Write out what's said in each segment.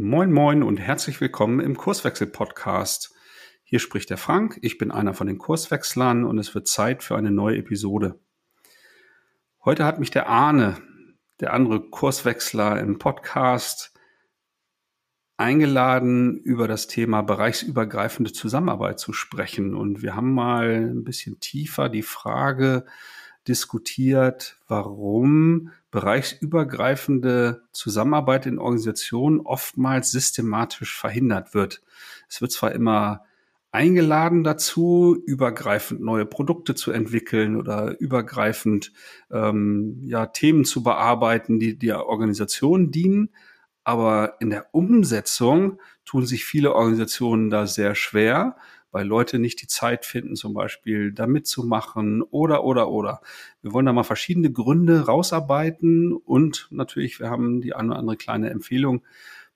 Moin moin und herzlich willkommen im Kurswechsel Podcast. Hier spricht der Frank, ich bin einer von den Kurswechslern und es wird Zeit für eine neue Episode. Heute hat mich der Arne, der andere Kurswechsler im Podcast, eingeladen, über das Thema bereichsübergreifende Zusammenarbeit zu sprechen. Und wir haben mal ein bisschen tiefer die Frage diskutiert, warum bereichsübergreifende Zusammenarbeit in Organisationen oftmals systematisch verhindert wird. Es wird zwar immer eingeladen dazu, übergreifend neue Produkte zu entwickeln oder übergreifend ähm, ja, Themen zu bearbeiten, die der Organisation dienen. Aber in der Umsetzung tun sich viele Organisationen da sehr schwer, weil Leute nicht die Zeit finden, zum Beispiel da mitzumachen oder, oder, oder. Wir wollen da mal verschiedene Gründe rausarbeiten und natürlich, wir haben die eine oder andere kleine Empfehlung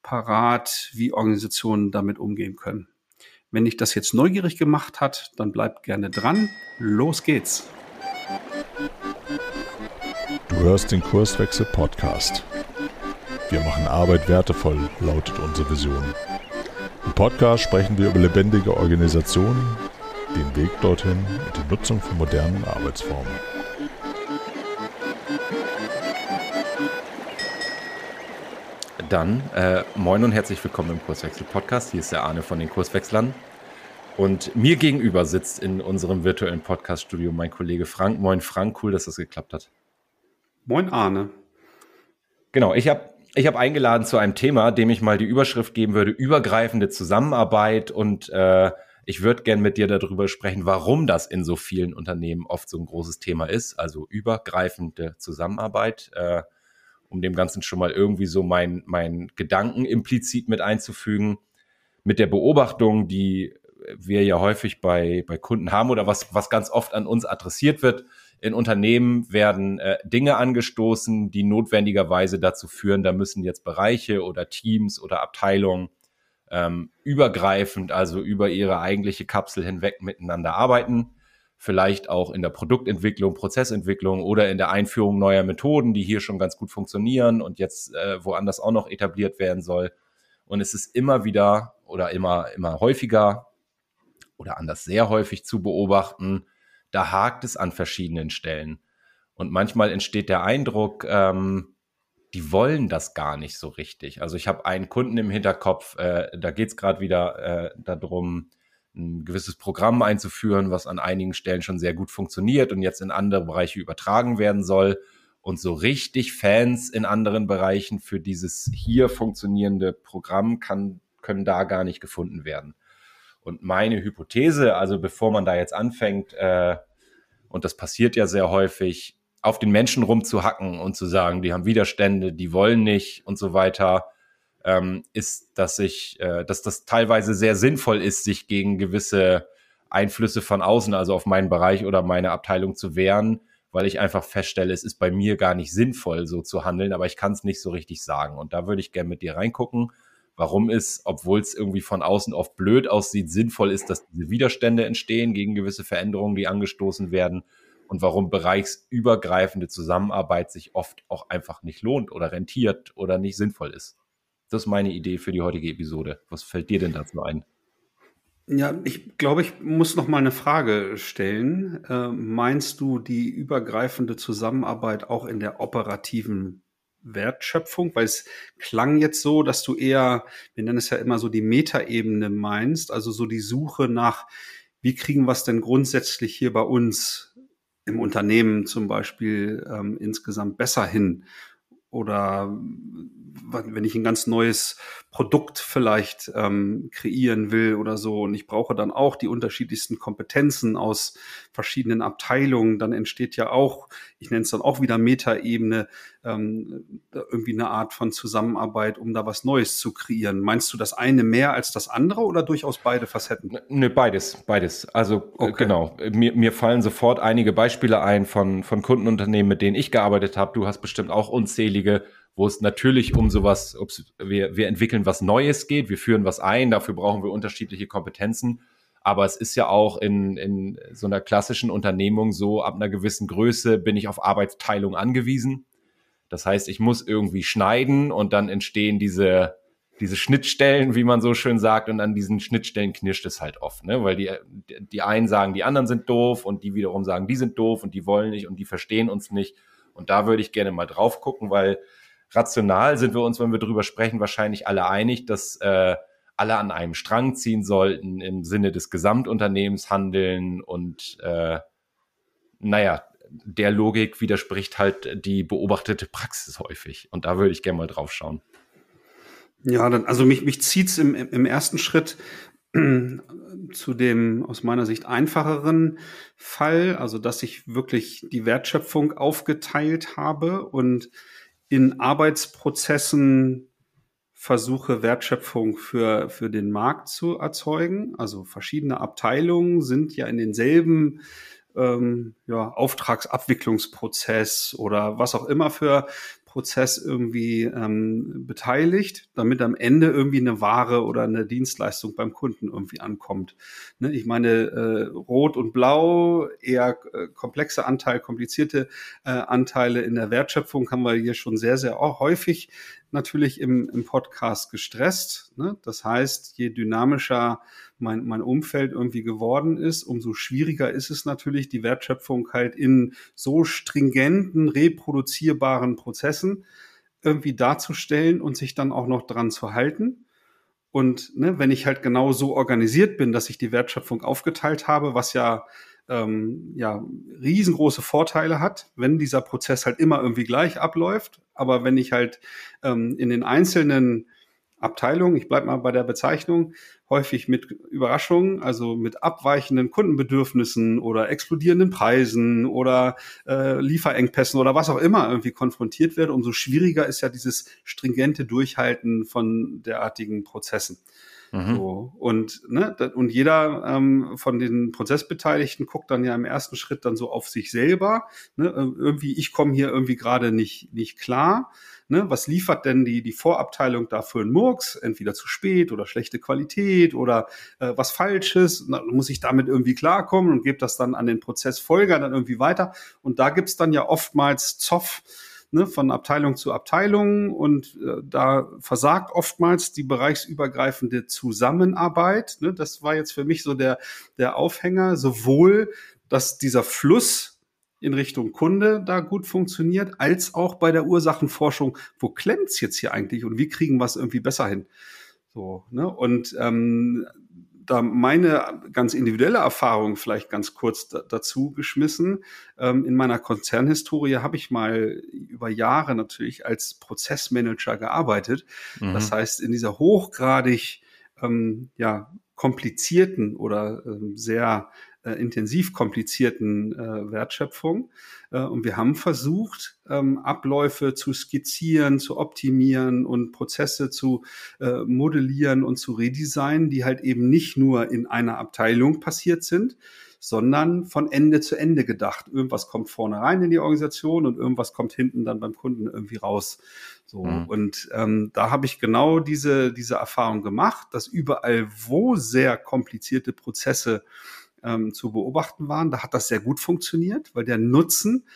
parat, wie Organisationen damit umgehen können. Wenn dich das jetzt neugierig gemacht hat, dann bleibt gerne dran. Los geht's. Du hörst den Kurswechsel Podcast. Wir machen Arbeit wertevoll, lautet unsere Vision. Im Podcast sprechen wir über lebendige Organisationen, den Weg dorthin und die Nutzung von modernen Arbeitsformen. Dann äh, moin und herzlich willkommen im Kurswechsel-Podcast. Hier ist der Arne von den Kurswechslern. Und mir gegenüber sitzt in unserem virtuellen Podcast-Studio mein Kollege Frank. Moin Frank, cool, dass das geklappt hat. Moin Arne. Genau, ich habe ich habe eingeladen zu einem Thema, dem ich mal die Überschrift geben würde, übergreifende Zusammenarbeit. Und äh, ich würde gern mit dir darüber sprechen, warum das in so vielen Unternehmen oft so ein großes Thema ist, also übergreifende Zusammenarbeit, äh, um dem Ganzen schon mal irgendwie so mein, mein Gedanken implizit mit einzufügen, mit der Beobachtung, die wir ja häufig bei, bei Kunden haben oder was, was ganz oft an uns adressiert wird, in Unternehmen werden äh, Dinge angestoßen, die notwendigerweise dazu führen, da müssen jetzt Bereiche oder Teams oder Abteilungen ähm, übergreifend, also über ihre eigentliche Kapsel hinweg miteinander arbeiten. Vielleicht auch in der Produktentwicklung, Prozessentwicklung oder in der Einführung neuer Methoden, die hier schon ganz gut funktionieren und jetzt äh, woanders auch noch etabliert werden soll. Und es ist immer wieder oder immer, immer häufiger oder anders sehr häufig zu beobachten, da hakt es an verschiedenen Stellen. Und manchmal entsteht der Eindruck, ähm, die wollen das gar nicht so richtig. Also ich habe einen Kunden im Hinterkopf, äh, da geht es gerade wieder äh, darum, ein gewisses Programm einzuführen, was an einigen Stellen schon sehr gut funktioniert und jetzt in andere Bereiche übertragen werden soll. Und so richtig Fans in anderen Bereichen für dieses hier funktionierende Programm kann, können da gar nicht gefunden werden. Und meine Hypothese, also bevor man da jetzt anfängt, äh, und das passiert ja sehr häufig, auf den Menschen rumzuhacken und zu sagen, die haben Widerstände, die wollen nicht und so weiter, ähm, ist, dass ich, äh, dass das teilweise sehr sinnvoll ist, sich gegen gewisse Einflüsse von außen, also auf meinen Bereich oder meine Abteilung zu wehren, weil ich einfach feststelle, es ist bei mir gar nicht sinnvoll, so zu handeln, aber ich kann es nicht so richtig sagen. Und da würde ich gerne mit dir reingucken warum es, obwohl es irgendwie von außen oft blöd aussieht, sinnvoll ist, dass diese Widerstände entstehen gegen gewisse Veränderungen, die angestoßen werden und warum bereichsübergreifende Zusammenarbeit sich oft auch einfach nicht lohnt oder rentiert oder nicht sinnvoll ist. Das ist meine Idee für die heutige Episode. Was fällt dir denn dazu ein? Ja, ich glaube, ich muss noch mal eine Frage stellen. Äh, meinst du die übergreifende Zusammenarbeit auch in der operativen Wertschöpfung? Weil es klang jetzt so, dass du eher, wir nennen es ja immer so die Metaebene meinst, also so die Suche nach, wie kriegen wir es denn grundsätzlich hier bei uns im Unternehmen zum Beispiel ähm, insgesamt besser hin? Oder wenn ich ein ganz neues Produkt vielleicht ähm, kreieren will oder so und ich brauche dann auch die unterschiedlichsten Kompetenzen aus verschiedenen Abteilungen, dann entsteht ja auch, ich nenne es dann auch wieder Metaebene, ähm, irgendwie eine Art von Zusammenarbeit, um da was Neues zu kreieren. Meinst du das eine mehr als das andere oder durchaus beide Facetten? Ne, beides, beides. Also äh, okay. genau, mir, mir fallen sofort einige Beispiele ein von, von Kundenunternehmen, mit denen ich gearbeitet habe. Du hast bestimmt auch unzählige wo es natürlich um sowas, wir, wir entwickeln was Neues geht, wir führen was ein, dafür brauchen wir unterschiedliche Kompetenzen. Aber es ist ja auch in, in so einer klassischen Unternehmung so, ab einer gewissen Größe bin ich auf Arbeitsteilung angewiesen. Das heißt, ich muss irgendwie schneiden und dann entstehen diese, diese Schnittstellen, wie man so schön sagt, und an diesen Schnittstellen knirscht es halt oft, ne? Weil die, die einen sagen, die anderen sind doof und die wiederum sagen, die sind doof und die wollen nicht und die verstehen uns nicht. Und da würde ich gerne mal drauf gucken, weil rational sind wir uns, wenn wir drüber sprechen, wahrscheinlich alle einig, dass äh, alle an einem Strang ziehen sollten, im Sinne des Gesamtunternehmens handeln und äh, naja, der Logik widerspricht halt die beobachtete Praxis häufig. Und da würde ich gerne mal drauf schauen. Ja, dann, also mich, mich zieht's im, im ersten Schritt zu dem aus meiner Sicht einfacheren Fall, also dass ich wirklich die Wertschöpfung aufgeteilt habe und in Arbeitsprozessen versuche, Wertschöpfung für, für den Markt zu erzeugen. Also verschiedene Abteilungen sind ja in denselben ähm, ja, Auftragsabwicklungsprozess oder was auch immer für Prozess irgendwie ähm, beteiligt, damit am Ende irgendwie eine Ware oder eine Dienstleistung beim Kunden irgendwie ankommt. Ne? Ich meine, äh, Rot und Blau, eher äh, komplexe Anteil, komplizierte äh, Anteile in der Wertschöpfung haben wir hier schon sehr, sehr häufig natürlich im, im Podcast gestresst. Ne? Das heißt, je dynamischer mein, mein Umfeld irgendwie geworden ist, umso schwieriger ist es natürlich, die Wertschöpfung halt in so stringenten, reproduzierbaren Prozessen irgendwie darzustellen und sich dann auch noch dran zu halten. Und ne, wenn ich halt genau so organisiert bin, dass ich die Wertschöpfung aufgeteilt habe, was ja ähm, ja, riesengroße Vorteile hat, wenn dieser Prozess halt immer irgendwie gleich abläuft. Aber wenn ich halt ähm, in den einzelnen Abteilungen, ich bleibe mal bei der Bezeichnung, häufig mit Überraschungen, also mit abweichenden Kundenbedürfnissen oder explodierenden Preisen oder äh, Lieferengpässen oder was auch immer irgendwie konfrontiert werde, umso schwieriger ist ja dieses stringente Durchhalten von derartigen Prozessen. Mhm. So, und, ne, und jeder ähm, von den Prozessbeteiligten guckt dann ja im ersten Schritt dann so auf sich selber. Ne, äh, irgendwie, ich komme hier irgendwie gerade nicht, nicht klar. Ne, was liefert denn die, die Vorabteilung da für einen Murks? Entweder zu spät oder schlechte Qualität oder äh, was Falsches. Na, muss ich damit irgendwie klarkommen und gebe das dann an den Prozessfolger dann irgendwie weiter. Und da gibt's dann ja oftmals Zoff ne, von Abteilung zu Abteilung und äh, da versagt oftmals die bereichsübergreifende Zusammenarbeit. Ne, das war jetzt für mich so der, der Aufhänger, sowohl, dass dieser Fluss in Richtung Kunde da gut funktioniert, als auch bei der Ursachenforschung, wo klemmt's jetzt hier eigentlich und wie kriegen wir es irgendwie besser hin? So, ne? Und ähm, da meine ganz individuelle Erfahrung vielleicht ganz kurz dazu geschmissen. Ähm, in meiner Konzernhistorie habe ich mal über Jahre natürlich als Prozessmanager gearbeitet. Mhm. Das heißt, in dieser hochgradig ähm, ja, komplizierten oder ähm, sehr äh, intensiv komplizierten äh, Wertschöpfung. Äh, und wir haben versucht, ähm, Abläufe zu skizzieren, zu optimieren und Prozesse zu äh, modellieren und zu redesignen, die halt eben nicht nur in einer Abteilung passiert sind, sondern von Ende zu Ende gedacht. Irgendwas kommt vorne rein in die Organisation und irgendwas kommt hinten dann beim Kunden irgendwie raus. So mhm. und ähm, da habe ich genau diese diese Erfahrung gemacht, dass überall, wo sehr komplizierte Prozesse ähm, zu beobachten waren. Da hat das sehr gut funktioniert, weil der Nutzen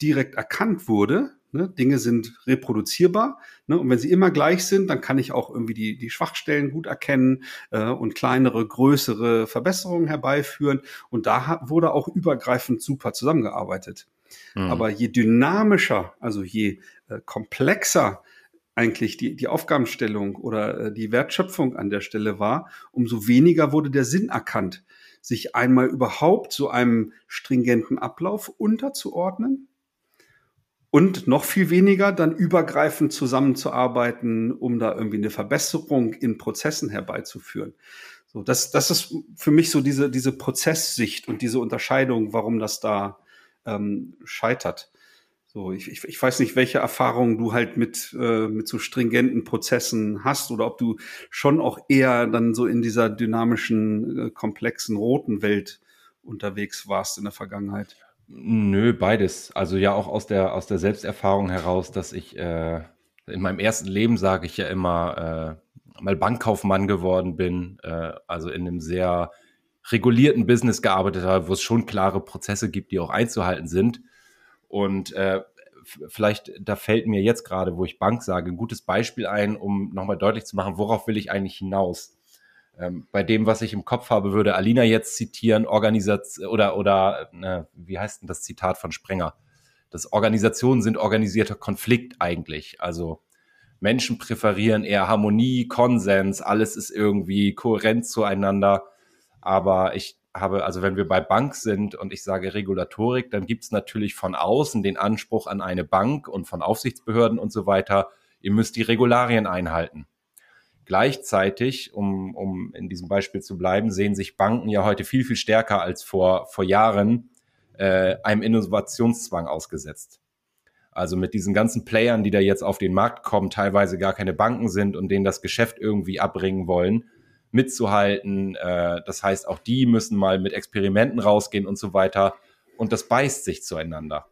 direkt erkannt wurde. Ne? Dinge sind reproduzierbar. Ne? Und wenn sie immer gleich sind, dann kann ich auch irgendwie die, die Schwachstellen gut erkennen äh, und kleinere, größere Verbesserungen herbeiführen. Und da hat, wurde auch übergreifend super zusammengearbeitet. Mhm. Aber je dynamischer, also je äh, komplexer eigentlich die, die Aufgabenstellung oder äh, die Wertschöpfung an der Stelle war, umso weniger wurde der Sinn erkannt sich einmal überhaupt so einem stringenten Ablauf unterzuordnen und noch viel weniger dann übergreifend zusammenzuarbeiten, um da irgendwie eine Verbesserung in Prozessen herbeizuführen. So, das, das ist für mich so diese, diese Prozesssicht und diese Unterscheidung, warum das da ähm, scheitert. So, ich, ich, ich weiß nicht, welche Erfahrungen du halt mit, äh, mit so stringenten Prozessen hast oder ob du schon auch eher dann so in dieser dynamischen, äh, komplexen roten Welt unterwegs warst in der Vergangenheit. Nö, beides. Also ja auch aus der, aus der Selbsterfahrung heraus, dass ich äh, in meinem ersten Leben, sage ich ja immer, äh, mal Bankkaufmann geworden bin, äh, also in einem sehr regulierten Business gearbeitet habe, wo es schon klare Prozesse gibt, die auch einzuhalten sind. Und äh, vielleicht, da fällt mir jetzt gerade, wo ich Bank sage, ein gutes Beispiel ein, um nochmal deutlich zu machen, worauf will ich eigentlich hinaus? Ähm, bei dem, was ich im Kopf habe, würde Alina jetzt zitieren, Organisation oder, oder, äh, wie heißt denn das Zitat von Sprenger? Das Organisationen sind organisierter Konflikt eigentlich. Also Menschen präferieren eher Harmonie, Konsens, alles ist irgendwie kohärent zueinander. Aber ich habe, also wenn wir bei Bank sind und ich sage Regulatorik, dann gibt es natürlich von außen den Anspruch an eine Bank und von Aufsichtsbehörden und so weiter, ihr müsst die Regularien einhalten. Gleichzeitig, um, um in diesem Beispiel zu bleiben, sehen sich Banken ja heute viel, viel stärker als vor, vor Jahren äh, einem Innovationszwang ausgesetzt. Also mit diesen ganzen Playern, die da jetzt auf den Markt kommen, teilweise gar keine Banken sind und denen das Geschäft irgendwie abbringen wollen, mitzuhalten. Äh, das heißt, auch die müssen mal mit Experimenten rausgehen und so weiter. Und das beißt sich zueinander.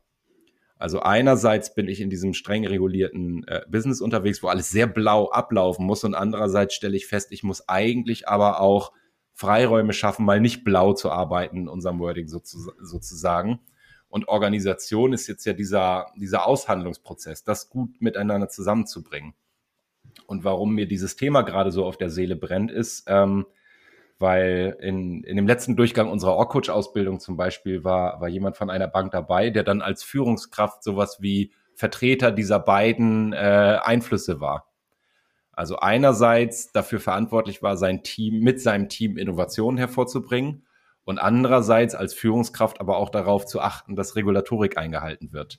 Also einerseits bin ich in diesem streng regulierten äh, Business unterwegs, wo alles sehr blau ablaufen muss und andererseits stelle ich fest, ich muss eigentlich aber auch Freiräume schaffen, mal nicht blau zu arbeiten in unserem Wording sozusagen. Und Organisation ist jetzt ja dieser, dieser Aushandlungsprozess, das gut miteinander zusammenzubringen. Und warum mir dieses Thema gerade so auf der Seele brennt, ist, ähm, weil in, in dem letzten Durchgang unserer Org-Coach-Ausbildung zum Beispiel war, war jemand von einer Bank dabei, der dann als Führungskraft sowas wie Vertreter dieser beiden äh, Einflüsse war. Also einerseits dafür verantwortlich war, sein Team mit seinem Team Innovationen hervorzubringen und andererseits als Führungskraft aber auch darauf zu achten, dass Regulatorik eingehalten wird.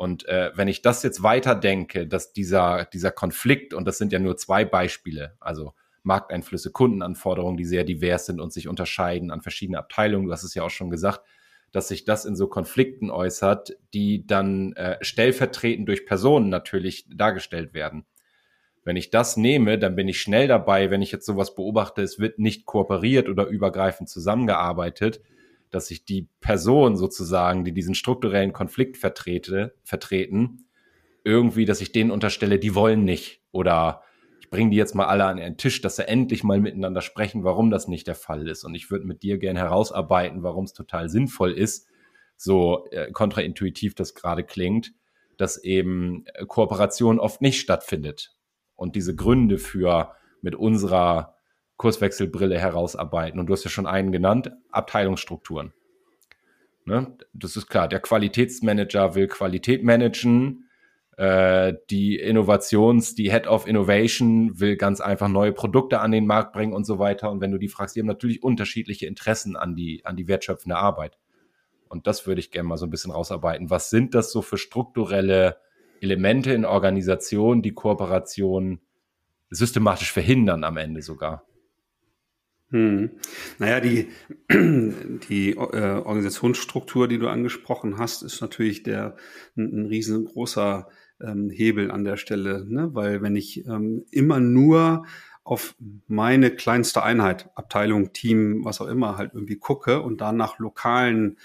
Und äh, wenn ich das jetzt weiter denke, dass dieser, dieser Konflikt, und das sind ja nur zwei Beispiele, also Markteinflüsse, Kundenanforderungen, die sehr divers sind und sich unterscheiden an verschiedene Abteilungen. Du hast es ja auch schon gesagt, dass sich das in so Konflikten äußert, die dann äh, stellvertretend durch Personen natürlich dargestellt werden. Wenn ich das nehme, dann bin ich schnell dabei, wenn ich jetzt sowas beobachte, es wird nicht kooperiert oder übergreifend zusammengearbeitet, dass ich die Person sozusagen, die diesen strukturellen Konflikt vertrete, vertreten, irgendwie, dass ich denen unterstelle, die wollen nicht oder bringen die jetzt mal alle an einen Tisch, dass sie endlich mal miteinander sprechen, warum das nicht der Fall ist. Und ich würde mit dir gerne herausarbeiten, warum es total sinnvoll ist, so äh, kontraintuitiv das gerade klingt, dass eben äh, Kooperation oft nicht stattfindet. Und diese Gründe für mit unserer Kurswechselbrille herausarbeiten. Und du hast ja schon einen genannt, Abteilungsstrukturen. Ne? Das ist klar, der Qualitätsmanager will Qualität managen, äh, die Innovations, die Head of Innovation will ganz einfach neue Produkte an den Markt bringen und so weiter. Und wenn du die fragst, die haben natürlich unterschiedliche Interessen an die, an die wertschöpfende Arbeit. Und das würde ich gerne mal so ein bisschen rausarbeiten. Was sind das so für strukturelle Elemente in Organisationen, die Kooperation systematisch verhindern am Ende sogar? Hm. Naja, die, die äh, Organisationsstruktur, die du angesprochen hast, ist natürlich der ein, ein riesengroßer ähm, Hebel an der Stelle, ne? weil wenn ich ähm, immer nur auf meine kleinste Einheit, Abteilung, Team, was auch immer, halt irgendwie gucke und dann nach lokalen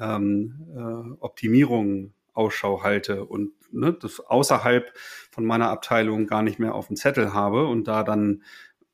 ähm, äh, Optimierungen Ausschau halte und ne, das außerhalb von meiner Abteilung gar nicht mehr auf dem Zettel habe und da dann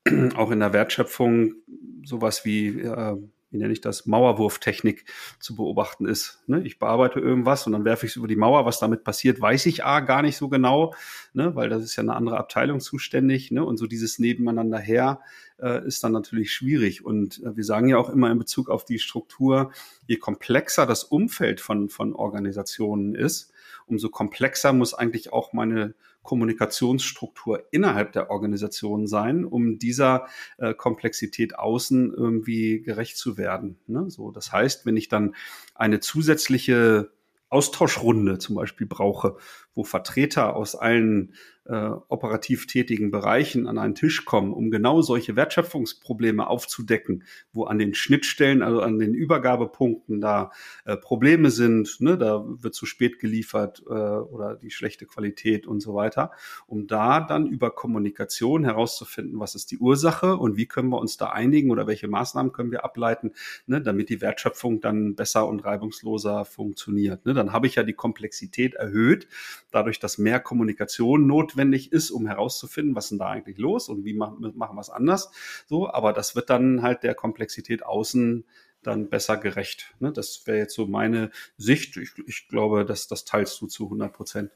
auch in der Wertschöpfung sowas wie äh, wie nenne ich das, Mauerwurftechnik zu beobachten ist. Ne? Ich bearbeite irgendwas und dann werfe ich es über die Mauer. Was damit passiert, weiß ich A gar nicht so genau, ne? weil das ist ja eine andere Abteilung zuständig. Ne? Und so dieses Nebeneinander her äh, ist dann natürlich schwierig. Und äh, wir sagen ja auch immer in Bezug auf die Struktur, je komplexer das Umfeld von, von Organisationen ist, umso komplexer muss eigentlich auch meine Kommunikationsstruktur innerhalb der Organisation sein, um dieser äh, Komplexität außen irgendwie gerecht zu werden. Ne? So, das heißt, wenn ich dann eine zusätzliche Austauschrunde zum Beispiel brauche, wo Vertreter aus allen äh, operativ tätigen Bereichen an einen Tisch kommen, um genau solche Wertschöpfungsprobleme aufzudecken, wo an den Schnittstellen, also an den Übergabepunkten da äh, Probleme sind, ne, da wird zu spät geliefert äh, oder die schlechte Qualität und so weiter, um da dann über Kommunikation herauszufinden, was ist die Ursache und wie können wir uns da einigen oder welche Maßnahmen können wir ableiten, ne, damit die Wertschöpfung dann besser und reibungsloser funktioniert. Ne. Dann habe ich ja die Komplexität erhöht, dadurch, dass mehr Kommunikation notwendig ist, um herauszufinden, was ist da eigentlich los und wie machen, machen wir es anders. So, aber das wird dann halt der Komplexität außen dann besser gerecht. Ne? Das wäre jetzt so meine Sicht. Ich, ich glaube, dass das teilst du zu 100 Prozent.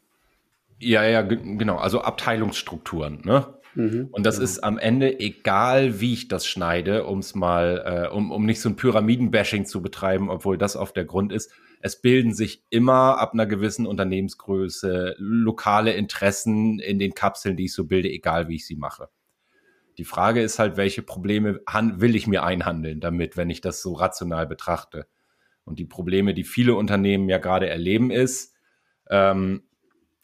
Ja, ja, genau. Also Abteilungsstrukturen. Ne? Mhm, und das genau. ist am Ende egal, wie ich das schneide, um's mal, äh, um, um nicht so ein Pyramidenbashing zu betreiben, obwohl das oft der Grund ist. Es bilden sich immer ab einer gewissen Unternehmensgröße lokale Interessen in den Kapseln, die ich so bilde, egal wie ich sie mache. Die Frage ist halt, welche Probleme will ich mir einhandeln damit, wenn ich das so rational betrachte? Und die Probleme, die viele Unternehmen ja gerade erleben, ist ähm,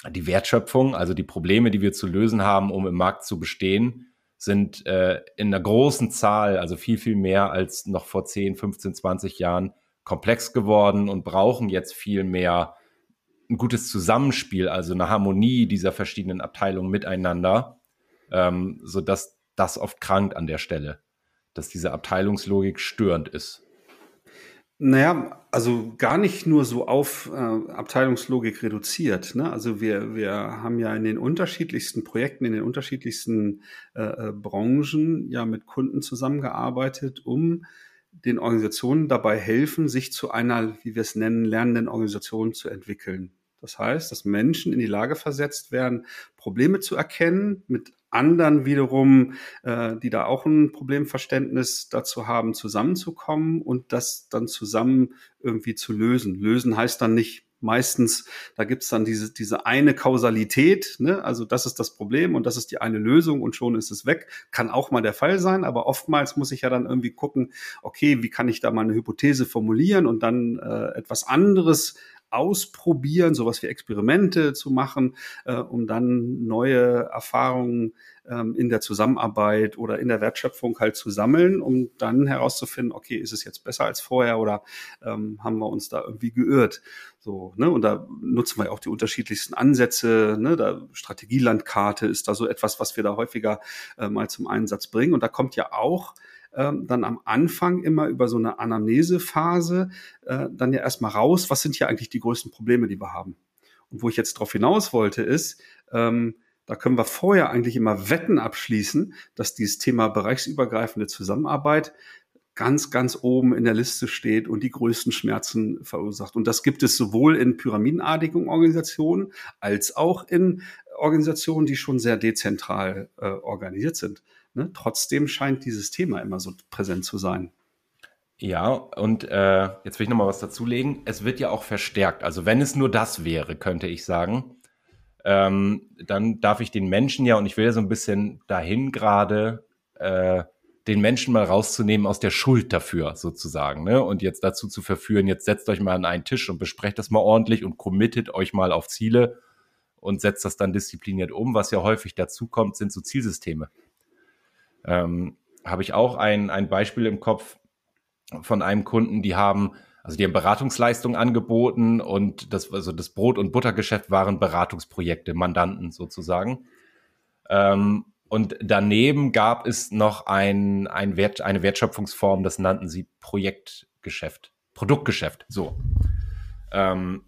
die Wertschöpfung, also die Probleme, die wir zu lösen haben, um im Markt zu bestehen, sind äh, in einer großen Zahl, also viel, viel mehr als noch vor 10, 15, 20 Jahren, komplex geworden und brauchen jetzt viel mehr ein gutes Zusammenspiel, also eine Harmonie dieser verschiedenen Abteilungen miteinander, ähm, sodass das oft krankt an der Stelle, dass diese Abteilungslogik störend ist. Naja, also gar nicht nur so auf äh, Abteilungslogik reduziert. Ne? Also wir, wir haben ja in den unterschiedlichsten Projekten, in den unterschiedlichsten äh, äh Branchen ja mit Kunden zusammengearbeitet, um den Organisationen dabei helfen, sich zu einer, wie wir es nennen, lernenden Organisation zu entwickeln. Das heißt, dass Menschen in die Lage versetzt werden, Probleme zu erkennen, mit anderen wiederum, äh, die da auch ein Problemverständnis dazu haben, zusammenzukommen und das dann zusammen irgendwie zu lösen. Lösen heißt dann nicht meistens, da gibt's dann diese, diese eine Kausalität, ne? also das ist das Problem und das ist die eine Lösung und schon ist es weg. Kann auch mal der Fall sein, aber oftmals muss ich ja dann irgendwie gucken, okay, wie kann ich da mal eine Hypothese formulieren und dann äh, etwas anderes ausprobieren, sowas wie Experimente zu machen, äh, um dann neue Erfahrungen ähm, in der Zusammenarbeit oder in der Wertschöpfung halt zu sammeln, um dann herauszufinden, okay, ist es jetzt besser als vorher oder ähm, haben wir uns da irgendwie geirrt? So, ne? Und da nutzen wir auch die unterschiedlichsten Ansätze. Ne? Da Strategielandkarte ist da so etwas, was wir da häufiger äh, mal zum Einsatz bringen. Und da kommt ja auch ähm, dann am Anfang immer über so eine Anamnesephase äh, dann ja erstmal raus, was sind hier eigentlich die größten Probleme, die wir haben. Und wo ich jetzt drauf hinaus wollte, ist, ähm, da können wir vorher eigentlich immer Wetten abschließen, dass dieses Thema bereichsübergreifende Zusammenarbeit ganz, ganz oben in der Liste steht und die größten Schmerzen verursacht. Und das gibt es sowohl in pyramidenartigen Organisationen als auch in Organisationen, die schon sehr dezentral äh, organisiert sind. Ne? Trotzdem scheint dieses Thema immer so präsent zu sein. Ja, und äh, jetzt will ich noch mal was dazulegen. Es wird ja auch verstärkt. Also wenn es nur das wäre, könnte ich sagen, ähm, dann darf ich den Menschen ja, und ich will ja so ein bisschen dahin gerade, äh, den Menschen mal rauszunehmen aus der Schuld dafür sozusagen. Ne? Und jetzt dazu zu verführen, jetzt setzt euch mal an einen Tisch und besprecht das mal ordentlich und committet euch mal auf Ziele und setzt das dann diszipliniert um. Was ja häufig dazu kommt, sind so Zielsysteme. Ähm, Habe ich auch ein, ein Beispiel im Kopf von einem Kunden, die haben, also die haben Beratungsleistungen angeboten und das, also das Brot- und Buttergeschäft waren Beratungsprojekte, Mandanten sozusagen. Ähm, und daneben gab es noch ein, ein Wert, eine Wertschöpfungsform, das nannten sie Projektgeschäft, Produktgeschäft, so. Ähm,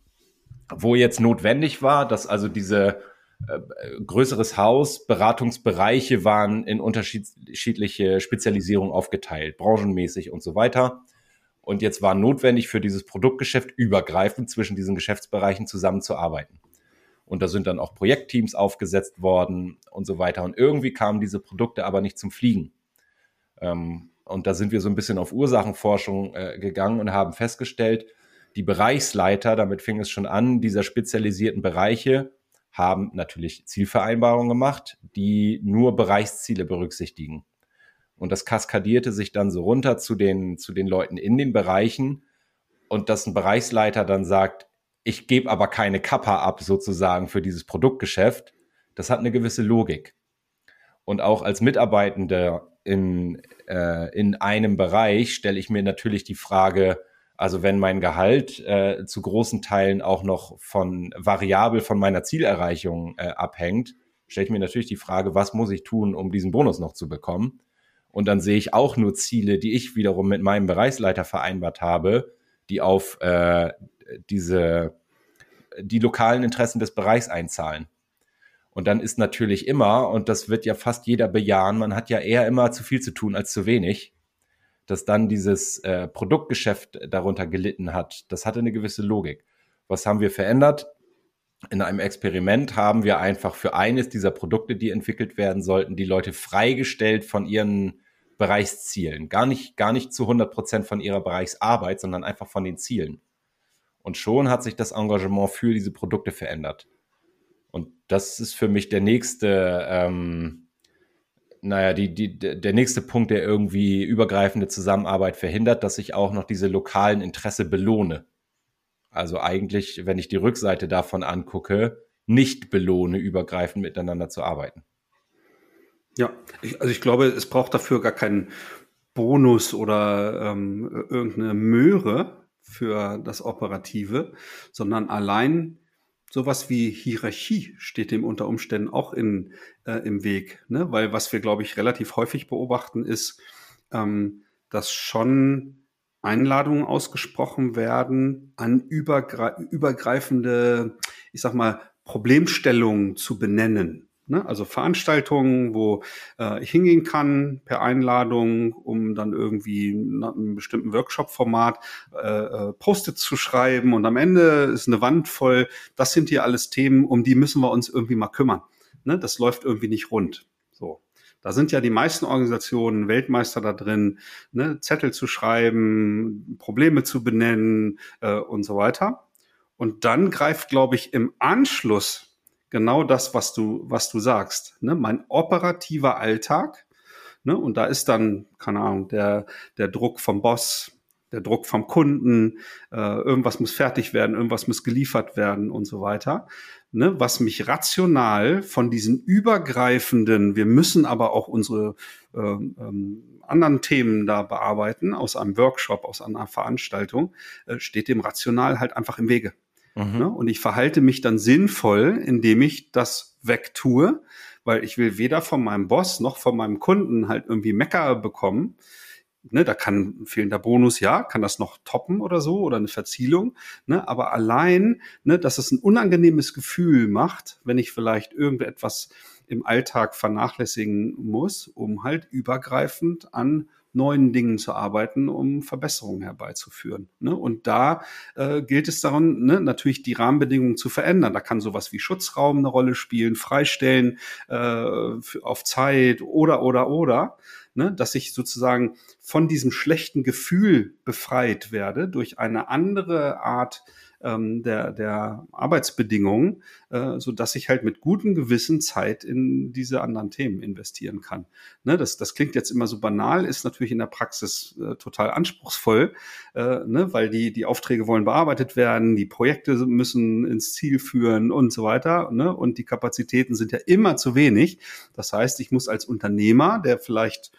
wo jetzt notwendig war, dass also diese äh, größeres Haus, Beratungsbereiche waren in unterschiedliche Spezialisierungen aufgeteilt, branchenmäßig und so weiter. Und jetzt war notwendig für dieses Produktgeschäft übergreifend zwischen diesen Geschäftsbereichen zusammenzuarbeiten. Und da sind dann auch Projektteams aufgesetzt worden und so weiter. Und irgendwie kamen diese Produkte aber nicht zum Fliegen. Ähm, und da sind wir so ein bisschen auf Ursachenforschung äh, gegangen und haben festgestellt, die Bereichsleiter, damit fing es schon an, dieser spezialisierten Bereiche haben natürlich Zielvereinbarungen gemacht, die nur Bereichsziele berücksichtigen. Und das kaskadierte sich dann so runter zu den, zu den Leuten in den Bereichen und dass ein Bereichsleiter dann sagt, ich gebe aber keine Kappa ab sozusagen für dieses Produktgeschäft, das hat eine gewisse Logik. Und auch als Mitarbeitender in, äh, in einem Bereich stelle ich mir natürlich die Frage, also wenn mein Gehalt äh, zu großen Teilen auch noch von variabel von meiner Zielerreichung äh, abhängt, stelle ich mir natürlich die Frage, was muss ich tun, um diesen Bonus noch zu bekommen? Und dann sehe ich auch nur Ziele, die ich wiederum mit meinem Bereichsleiter vereinbart habe, die auf äh, diese die lokalen Interessen des Bereichs einzahlen. Und dann ist natürlich immer, und das wird ja fast jeder bejahen, man hat ja eher immer zu viel zu tun als zu wenig dass dann dieses äh, Produktgeschäft darunter gelitten hat, das hatte eine gewisse Logik. Was haben wir verändert? In einem Experiment haben wir einfach für eines dieser Produkte, die entwickelt werden sollten, die Leute freigestellt von ihren Bereichszielen. Gar nicht, gar nicht zu 100 Prozent von ihrer Bereichsarbeit, sondern einfach von den Zielen. Und schon hat sich das Engagement für diese Produkte verändert. Und das ist für mich der nächste, ähm, naja, die, die, der nächste Punkt, der irgendwie übergreifende Zusammenarbeit verhindert, dass ich auch noch diese lokalen Interesse belohne. Also eigentlich, wenn ich die Rückseite davon angucke, nicht belohne, übergreifend miteinander zu arbeiten. Ja, ich, also ich glaube, es braucht dafür gar keinen Bonus oder ähm, irgendeine Möhre für das Operative, sondern allein sowas wie Hierarchie steht dem unter Umständen auch in, äh, im Weg. Ne? Weil was wir, glaube ich, relativ häufig beobachten, ist, ähm, dass schon Einladungen ausgesprochen werden, an übergre übergreifende, ich sag mal, Problemstellungen zu benennen. Ne? Also Veranstaltungen, wo äh, ich hingehen kann per Einladung, um dann irgendwie nach einem bestimmten Workshop-Format äh, äh, Post-it zu schreiben und am Ende ist eine Wand voll. Das sind hier alles Themen, um die müssen wir uns irgendwie mal kümmern. Ne? Das läuft irgendwie nicht rund. So. Da sind ja die meisten Organisationen Weltmeister da drin, ne? Zettel zu schreiben, Probleme zu benennen äh, und so weiter. Und dann greift, glaube ich, im Anschluss genau das, was du, was du sagst. Ne? Mein operativer Alltag. Ne? Und da ist dann, keine Ahnung, der, der Druck vom Boss, der Druck vom Kunden, äh, irgendwas muss fertig werden, irgendwas muss geliefert werden und so weiter. Ne? Was mich rational von diesen übergreifenden, wir müssen aber auch unsere äh, ähm, anderen Themen da bearbeiten, aus einem Workshop, aus einer Veranstaltung, äh, steht dem rational halt einfach im Wege. Mhm. Ne? Und ich verhalte mich dann sinnvoll, indem ich das wegtue, weil ich will weder von meinem Boss noch von meinem Kunden halt irgendwie Mecker bekommen. Ne, da kann fehlender Bonus, ja, kann das noch toppen oder so oder eine Verzielung. Ne, aber allein, ne, dass es ein unangenehmes Gefühl macht, wenn ich vielleicht irgendetwas im Alltag vernachlässigen muss, um halt übergreifend an neuen Dingen zu arbeiten, um Verbesserungen herbeizuführen. Ne? Und da äh, gilt es darum, ne, natürlich die Rahmenbedingungen zu verändern. Da kann sowas wie Schutzraum eine Rolle spielen, Freistellen äh, auf Zeit oder oder oder. Ne, dass ich sozusagen von diesem schlechten Gefühl befreit werde durch eine andere Art ähm, der, der Arbeitsbedingungen, äh, so dass ich halt mit gutem Gewissen Zeit in diese anderen Themen investieren kann. Ne, das, das klingt jetzt immer so banal, ist natürlich in der Praxis äh, total anspruchsvoll, äh, ne, weil die, die Aufträge wollen bearbeitet werden, die Projekte müssen ins Ziel führen und so weiter. Ne, und die Kapazitäten sind ja immer zu wenig. Das heißt, ich muss als Unternehmer, der vielleicht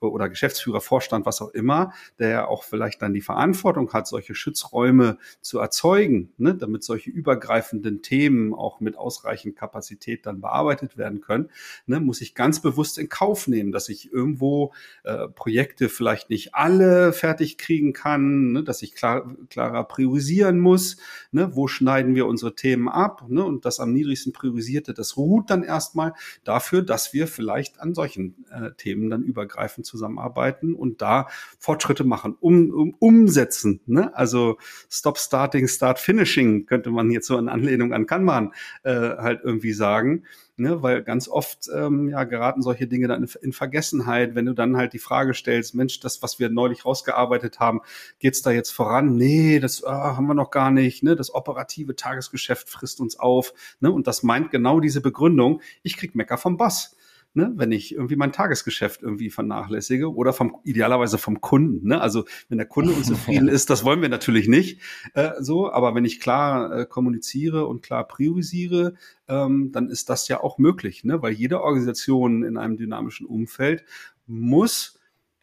oder Geschäftsführer, Vorstand, was auch immer, der ja auch vielleicht dann die Verantwortung hat, solche Schutzräume zu erzeugen, ne, damit solche übergreifenden Themen auch mit ausreichend Kapazität dann bearbeitet werden können, ne, muss ich ganz bewusst in Kauf nehmen, dass ich irgendwo äh, Projekte vielleicht nicht alle fertig kriegen kann, ne, dass ich klar, klarer priorisieren muss, ne, wo schneiden wir unsere Themen ab ne, und das am niedrigsten priorisierte, das ruht dann erstmal dafür, dass wir vielleicht an solchen äh, Themen dann übergreifend zusammenarbeiten und da Fortschritte machen, um, um umsetzen. Ne? Also Stop Starting, Start Finishing könnte man jetzt so in Anlehnung an Kanban äh, halt irgendwie sagen. Ne, weil ganz oft ähm, ja, geraten solche Dinge dann in, Vergessenheit, wenn du dann halt die Frage stellst, Mensch, das, was wir neulich rausgearbeitet haben, geht's da jetzt voran? Nee, das ah, haben wir noch gar nicht. Ne? Das operative Tagesgeschäft frisst uns auf. Ne? Und das meint genau diese Begründung, ich krieg Mecker vom Boss ne, wenn ich irgendwie mein Tagesgeschäft irgendwie vernachlässige oder vom idealerweise vom Kunden. Ne? Also wenn der Kunde unzufrieden ist, das wollen wir natürlich nicht äh, so, aber wenn ich klar äh, kommuniziere und klar priorisiere, ähm, dann ist das ja auch möglich, ne? weil jede Organisation in einem dynamischen Umfeld muss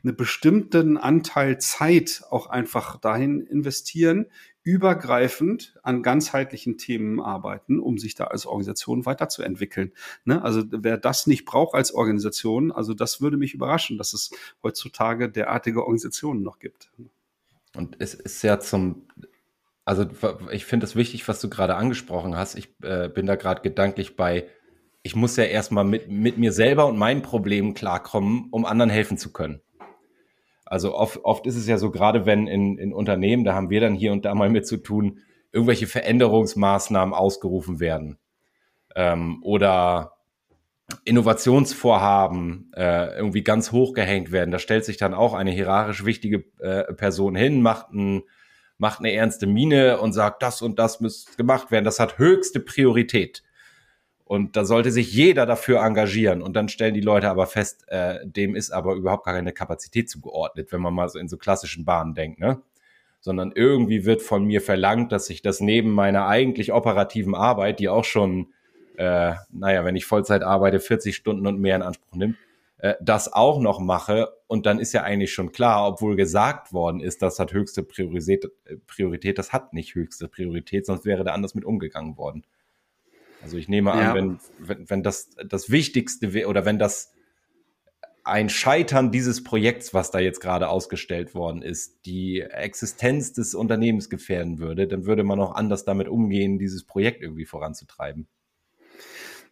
einen bestimmten Anteil Zeit auch einfach dahin investieren, übergreifend an ganzheitlichen Themen arbeiten, um sich da als Organisation weiterzuentwickeln. Ne? Also wer das nicht braucht als Organisation, also das würde mich überraschen, dass es heutzutage derartige Organisationen noch gibt. Und es ist ja zum, also ich finde es wichtig, was du gerade angesprochen hast. Ich äh, bin da gerade gedanklich bei, ich muss ja erstmal mit, mit mir selber und meinen Problemen klarkommen, um anderen helfen zu können. Also oft, oft ist es ja so, gerade wenn in, in Unternehmen, da haben wir dann hier und da mal mit zu tun, irgendwelche Veränderungsmaßnahmen ausgerufen werden ähm, oder Innovationsvorhaben äh, irgendwie ganz hoch gehängt werden. Da stellt sich dann auch eine hierarchisch wichtige äh, Person hin, macht, ein, macht eine ernste Miene und sagt, das und das muss gemacht werden. Das hat höchste Priorität. Und da sollte sich jeder dafür engagieren. Und dann stellen die Leute aber fest, äh, dem ist aber überhaupt gar keine Kapazität zugeordnet, wenn man mal so in so klassischen Bahnen denkt, ne? Sondern irgendwie wird von mir verlangt, dass ich das neben meiner eigentlich operativen Arbeit, die auch schon äh, naja, wenn ich Vollzeit arbeite, 40 Stunden und mehr in Anspruch nimmt, äh, das auch noch mache. Und dann ist ja eigentlich schon klar, obwohl gesagt worden ist, das hat höchste Priorität, äh, Priorität das hat nicht höchste Priorität, sonst wäre da anders mit umgegangen worden. Also ich nehme an, ja. wenn, wenn, wenn das das Wichtigste wäre oder wenn das ein Scheitern dieses Projekts, was da jetzt gerade ausgestellt worden ist, die Existenz des Unternehmens gefährden würde, dann würde man auch anders damit umgehen, dieses Projekt irgendwie voranzutreiben.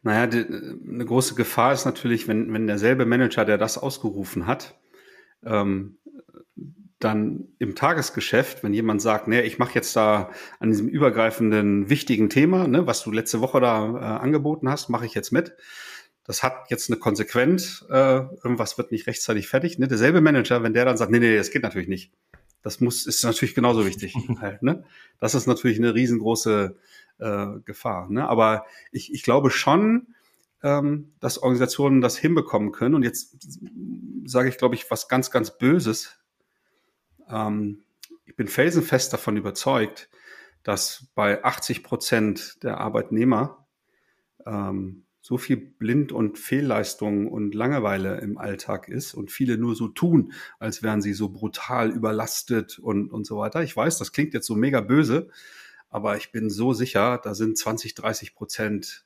Naja, die, eine große Gefahr ist natürlich, wenn, wenn derselbe Manager, der das ausgerufen hat, ähm, dann im Tagesgeschäft, wenn jemand sagt, nee, ich mache jetzt da an diesem übergreifenden wichtigen Thema, ne, was du letzte Woche da äh, angeboten hast, mache ich jetzt mit. Das hat jetzt eine Konsequenz, äh, irgendwas wird nicht rechtzeitig fertig. Ne? Derselbe Manager, wenn der dann sagt, nee, nee, das geht natürlich nicht. Das muss, ist natürlich genauso wichtig. halt, ne? Das ist natürlich eine riesengroße äh, Gefahr. Ne? Aber ich, ich glaube schon, ähm, dass Organisationen das hinbekommen können. Und jetzt sage ich, glaube ich, was ganz, ganz Böses. Ähm, ich bin felsenfest davon überzeugt, dass bei 80 Prozent der Arbeitnehmer ähm, so viel Blind- und Fehlleistung und Langeweile im Alltag ist und viele nur so tun, als wären sie so brutal überlastet und, und so weiter. Ich weiß, das klingt jetzt so mega böse, aber ich bin so sicher, da sind 20, 30 Prozent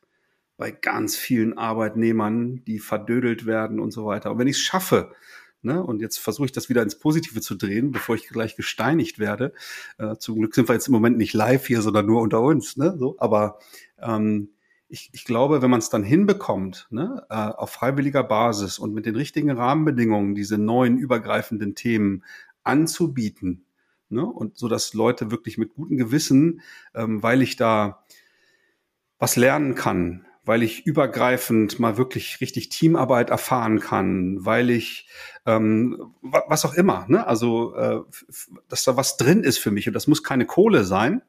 bei ganz vielen Arbeitnehmern, die verdödelt werden und so weiter. Und wenn ich es schaffe, ne, und jetzt versuche ich das wieder ins Positive zu drehen, bevor ich gleich gesteinigt werde. Äh, zum Glück sind wir jetzt im Moment nicht live hier, sondern nur unter uns. Ne, so, aber ähm, ich, ich glaube, wenn man es dann hinbekommt, ne, äh, auf freiwilliger Basis und mit den richtigen Rahmenbedingungen diese neuen übergreifenden Themen anzubieten, Ne? Und so, dass Leute wirklich mit gutem Gewissen, ähm, weil ich da was lernen kann, weil ich übergreifend mal wirklich richtig Teamarbeit erfahren kann, weil ich ähm, was auch immer, ne? also äh, dass da was drin ist für mich und das muss keine Kohle sein,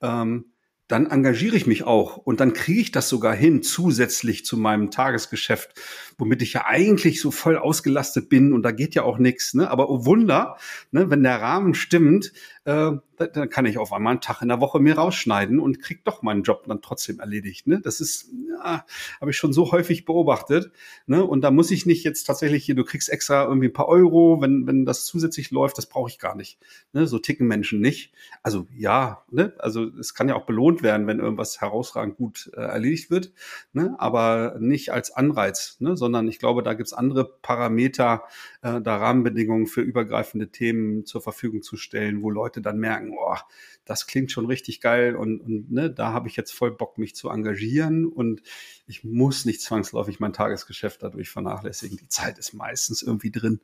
ähm, dann engagiere ich mich auch und dann kriege ich das sogar hin zusätzlich zu meinem Tagesgeschäft, womit ich ja eigentlich so voll ausgelastet bin und da geht ja auch nichts. Ne? Aber oh Wunder, ne, wenn der Rahmen stimmt, äh, dann kann ich auf einmal einen Tag in der Woche mir rausschneiden und krieg doch meinen Job dann trotzdem erledigt. Ne? Das ist, ja, habe ich schon so häufig beobachtet. Ne? Und da muss ich nicht jetzt tatsächlich hier, du kriegst extra irgendwie ein paar Euro, wenn, wenn das zusätzlich läuft, das brauche ich gar nicht. Ne? So ticken Menschen nicht. Also ja, ne? also es kann ja auch belohnt werden, wenn irgendwas herausragend gut äh, erledigt wird, ne? aber nicht als Anreiz, ne? sondern ich glaube, da gibt's andere Parameter, äh, da Rahmenbedingungen für übergreifende Themen zur Verfügung zu stellen, wo Leute dann merken, oh, das klingt schon richtig geil und, und ne, da habe ich jetzt voll Bock, mich zu engagieren und ich muss nicht zwangsläufig mein Tagesgeschäft dadurch vernachlässigen. Die Zeit ist meistens irgendwie drin.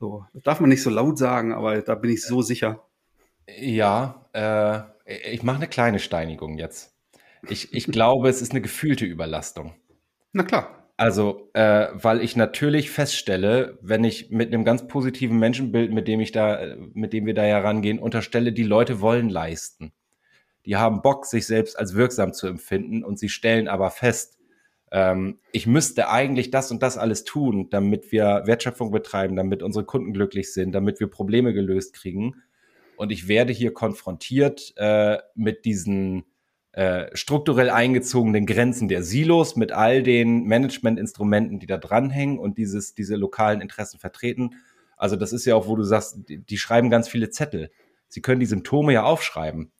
So, das darf man nicht so laut sagen, aber da bin ich so sicher. Ja, äh, ich mache eine kleine Steinigung jetzt. Ich, ich glaube, es ist eine gefühlte Überlastung. Na klar. Also, äh, weil ich natürlich feststelle, wenn ich mit einem ganz positiven Menschenbild, mit dem ich da, mit dem wir da herangehen, unterstelle, die Leute wollen leisten. Die haben Bock, sich selbst als wirksam zu empfinden und sie stellen aber fest, ähm, ich müsste eigentlich das und das alles tun, damit wir Wertschöpfung betreiben, damit unsere Kunden glücklich sind, damit wir Probleme gelöst kriegen. Und ich werde hier konfrontiert äh, mit diesen äh, strukturell eingezogenen Grenzen der Silos mit all den Managementinstrumenten, die da dranhängen und dieses, diese lokalen Interessen vertreten. Also das ist ja auch, wo du sagst, die, die schreiben ganz viele Zettel. Sie können die Symptome ja aufschreiben,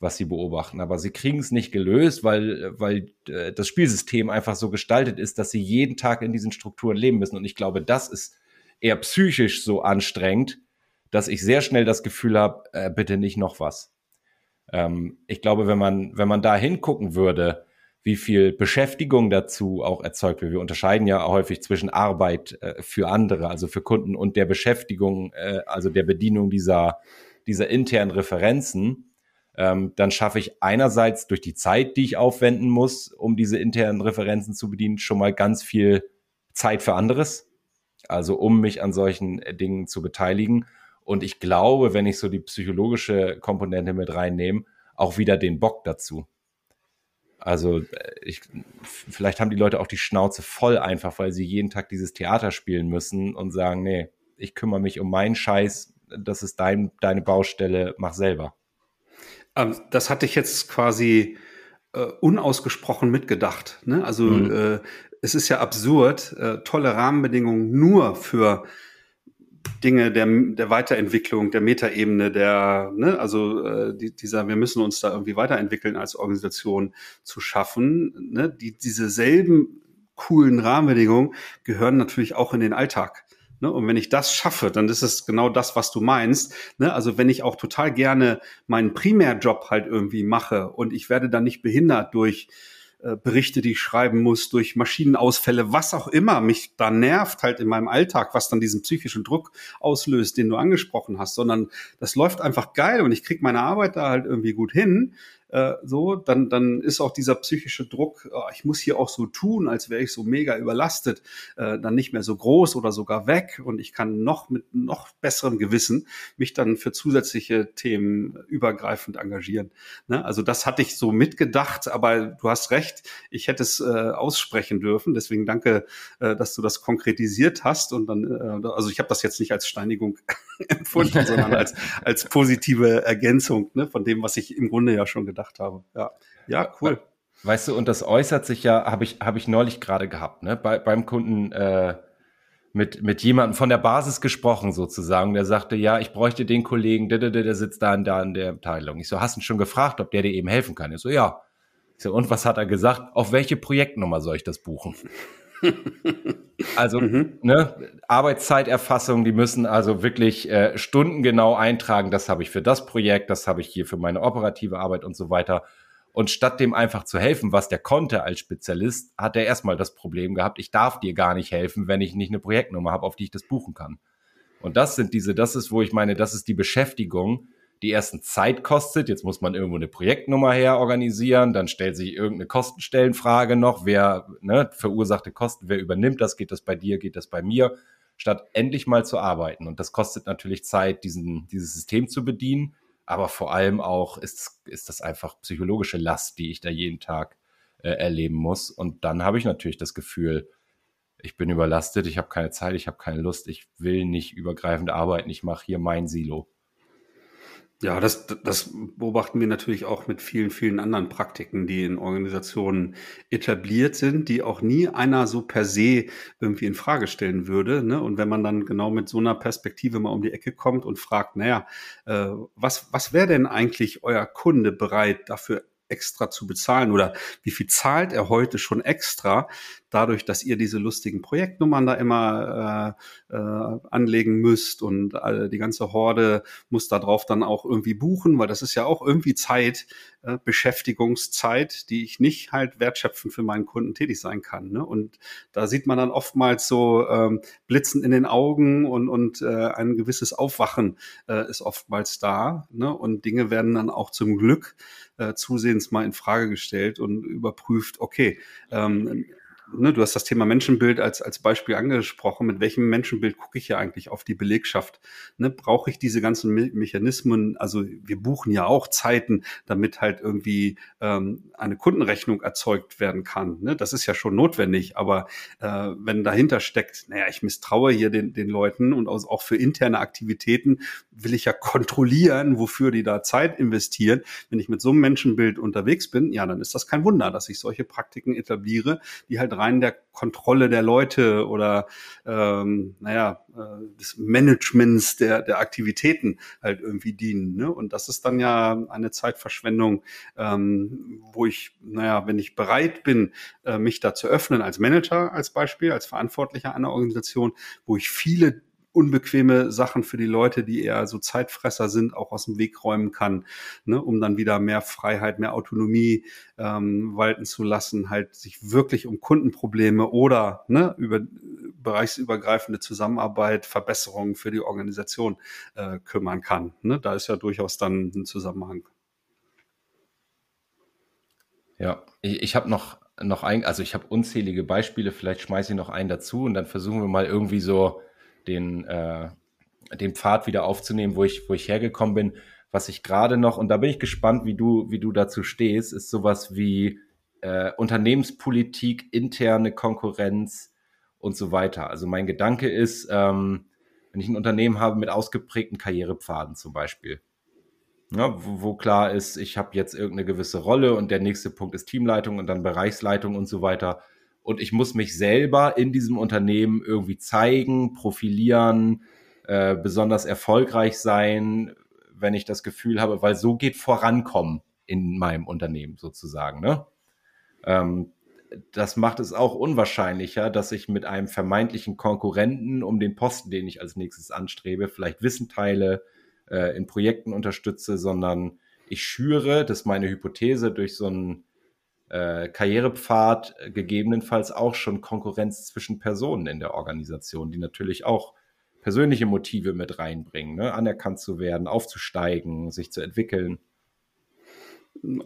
was sie beobachten, aber sie kriegen es nicht gelöst, weil, weil äh, das Spielsystem einfach so gestaltet ist, dass sie jeden Tag in diesen Strukturen leben müssen. Und ich glaube, das ist eher psychisch so anstrengend, dass ich sehr schnell das Gefühl habe, äh, bitte nicht noch was. Ähm, ich glaube, wenn man, wenn man da hingucken würde, wie viel Beschäftigung dazu auch erzeugt wird. Wir unterscheiden ja häufig zwischen Arbeit äh, für andere, also für Kunden und der Beschäftigung, äh, also der Bedienung dieser, dieser internen Referenzen. Ähm, dann schaffe ich einerseits durch die Zeit, die ich aufwenden muss, um diese internen Referenzen zu bedienen, schon mal ganz viel Zeit für anderes. Also um mich an solchen äh, Dingen zu beteiligen. Und ich glaube, wenn ich so die psychologische Komponente mit reinnehme, auch wieder den Bock dazu. Also äh, ich, vielleicht haben die Leute auch die Schnauze voll einfach, weil sie jeden Tag dieses Theater spielen müssen und sagen, nee, ich kümmere mich um meinen Scheiß, das ist dein, deine Baustelle, mach selber. Ähm, das hatte ich jetzt quasi äh, unausgesprochen mitgedacht. Ne? Also mhm. äh, es ist ja absurd, äh, tolle Rahmenbedingungen nur für Dinge der, der Weiterentwicklung, der Metaebene, der, ne, also äh, die, dieser, wir müssen uns da irgendwie weiterentwickeln als Organisation zu schaffen. Ne? Die, diese selben coolen Rahmenbedingungen gehören natürlich auch in den Alltag. Ne? Und wenn ich das schaffe, dann ist es genau das, was du meinst. Ne? Also wenn ich auch total gerne meinen Primärjob halt irgendwie mache und ich werde dann nicht behindert durch äh, Berichte, die ich schreiben muss, durch Maschinenausfälle, was auch immer mich da nervt halt in meinem Alltag, was dann diesen psychischen Druck auslöst, den du angesprochen hast, sondern das läuft einfach geil und ich krieg meine Arbeit da halt irgendwie gut hin, äh, so, dann, dann ist auch dieser psychische Druck, oh, ich muss hier auch so tun, als wäre ich so mega überlastet, äh, dann nicht mehr so groß oder sogar weg und ich kann noch mit noch besserem Gewissen mich dann für zusätzliche Themen übergreifend engagieren. Ne? Also das hatte ich so mitgedacht, aber du hast recht, ich hätte es äh, aussprechen dürfen, deswegen danke, äh, dass du das konkretisiert hast und dann, äh, also ich habe das jetzt nicht als Steinigung empfunden, sondern als, als positive Ergänzung ne, von dem, was ich im Grunde ja schon gedacht gedacht habe. Ja, ja cool. Weißt du, und das äußert sich ja, habe ich, hab ich neulich gerade gehabt, ne? Bei, beim Kunden äh, mit, mit jemandem von der Basis gesprochen, sozusagen. Der sagte, ja, ich bräuchte den Kollegen, der, der, der sitzt da und da in der Abteilung. Ich so, hast du schon gefragt, ob der dir eben helfen kann? Ich so, ja. Ich so, und was hat er gesagt? Auf welche Projektnummer soll ich das buchen? Also mhm. ne, Arbeitszeiterfassung, die müssen also wirklich äh, stundengenau eintragen, das habe ich für das Projekt, das habe ich hier für meine operative Arbeit und so weiter. Und statt dem einfach zu helfen, was der konnte als Spezialist, hat er erstmal das Problem gehabt, ich darf dir gar nicht helfen, wenn ich nicht eine Projektnummer habe, auf die ich das buchen kann. Und das sind diese, das ist, wo ich meine, das ist die Beschäftigung, die ersten Zeit kostet. Jetzt muss man irgendwo eine Projektnummer her organisieren, dann stellt sich irgendeine Kostenstellenfrage noch, wer ne, verursachte Kosten, wer übernimmt das, geht das bei dir, geht das bei mir, statt endlich mal zu arbeiten. Und das kostet natürlich Zeit, diesen, dieses System zu bedienen, aber vor allem auch ist, ist das einfach psychologische Last, die ich da jeden Tag äh, erleben muss. Und dann habe ich natürlich das Gefühl, ich bin überlastet, ich habe keine Zeit, ich habe keine Lust, ich will nicht übergreifend arbeiten, ich mache hier mein Silo. Ja, das, das beobachten wir natürlich auch mit vielen, vielen anderen Praktiken, die in Organisationen etabliert sind, die auch nie einer so per se irgendwie in Frage stellen würde. Ne? Und wenn man dann genau mit so einer Perspektive mal um die Ecke kommt und fragt, naja, äh, was, was wäre denn eigentlich euer Kunde bereit dafür extra zu bezahlen oder wie viel zahlt er heute schon extra, dadurch, dass ihr diese lustigen Projektnummern da immer äh, äh, anlegen müsst und äh, die ganze Horde muss da drauf dann auch irgendwie buchen, weil das ist ja auch irgendwie Zeit, äh, Beschäftigungszeit, die ich nicht halt wertschöpfend für meinen Kunden tätig sein kann. Ne? Und da sieht man dann oftmals so ähm, Blitzen in den Augen und, und äh, ein gewisses Aufwachen äh, ist oftmals da. Ne? Und Dinge werden dann auch zum Glück äh, zusehends mal in Frage gestellt und überprüft, okay, ähm, ne, du hast das Thema Menschenbild als, als Beispiel angesprochen. Mit welchem Menschenbild gucke ich ja eigentlich auf die Belegschaft? Ne, Brauche ich diese ganzen Me Mechanismen? Also wir buchen ja auch Zeiten, damit halt irgendwie ähm, eine Kundenrechnung erzeugt werden kann. Ne? Das ist ja schon notwendig. Aber äh, wenn dahinter steckt, naja, ich misstraue hier den, den Leuten und auch für interne Aktivitäten will ich ja kontrollieren, wofür die da Zeit investieren. Wenn ich mit so einem Menschenbild unterwegs bin, ja, dann ist das kein Wunder, dass ich solche Praktiken etabliere, die halt rein der Kontrolle der Leute oder ähm, naja, äh, des Managements der, der Aktivitäten halt irgendwie dienen. Ne? Und das ist dann ja eine Zeitverschwendung, ähm, wo ich, naja, wenn ich bereit bin, äh, mich da zu öffnen als Manager als Beispiel, als Verantwortlicher einer Organisation, wo ich viele unbequeme Sachen für die Leute, die eher so Zeitfresser sind, auch aus dem Weg räumen kann, ne, um dann wieder mehr Freiheit, mehr Autonomie ähm, walten zu lassen, halt sich wirklich um Kundenprobleme oder ne, über bereichsübergreifende Zusammenarbeit, Verbesserungen für die Organisation äh, kümmern kann. Ne? Da ist ja durchaus dann ein Zusammenhang. Ja, ich, ich habe noch, noch ein, also ich habe unzählige Beispiele, vielleicht schmeiße ich noch einen dazu und dann versuchen wir mal irgendwie so den, äh, den Pfad wieder aufzunehmen, wo ich, wo ich hergekommen bin. Was ich gerade noch, und da bin ich gespannt, wie du, wie du dazu stehst, ist sowas wie äh, Unternehmenspolitik, interne Konkurrenz und so weiter. Also mein Gedanke ist, ähm, wenn ich ein Unternehmen habe mit ausgeprägten Karrierepfaden zum Beispiel, ja, wo, wo, klar ist, ich habe jetzt irgendeine gewisse Rolle und der nächste Punkt ist Teamleitung und dann Bereichsleitung und so weiter. Und ich muss mich selber in diesem Unternehmen irgendwie zeigen, profilieren, äh, besonders erfolgreich sein, wenn ich das Gefühl habe, weil so geht Vorankommen in meinem Unternehmen sozusagen. Ne? Ähm, das macht es auch unwahrscheinlicher, dass ich mit einem vermeintlichen Konkurrenten um den Posten, den ich als nächstes anstrebe, vielleicht Wissen teile, äh, in Projekten unterstütze, sondern ich schüre, das ist meine Hypothese, durch so einen äh, Karrierepfad äh, gegebenenfalls auch schon Konkurrenz zwischen Personen in der Organisation, die natürlich auch persönliche Motive mit reinbringen, ne? anerkannt zu werden, aufzusteigen, sich zu entwickeln.